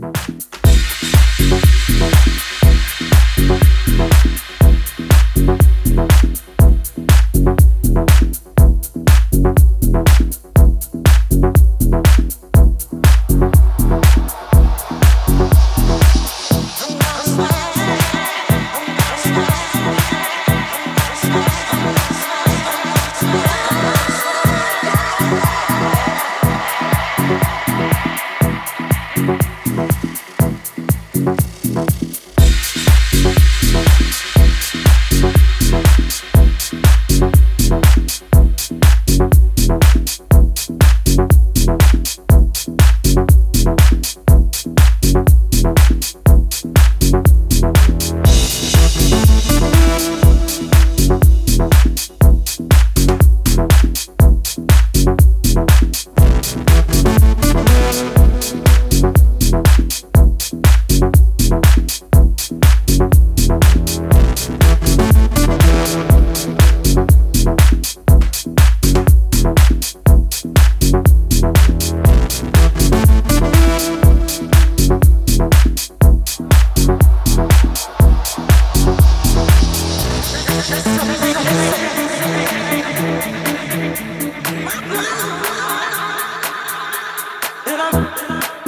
Bye. Thank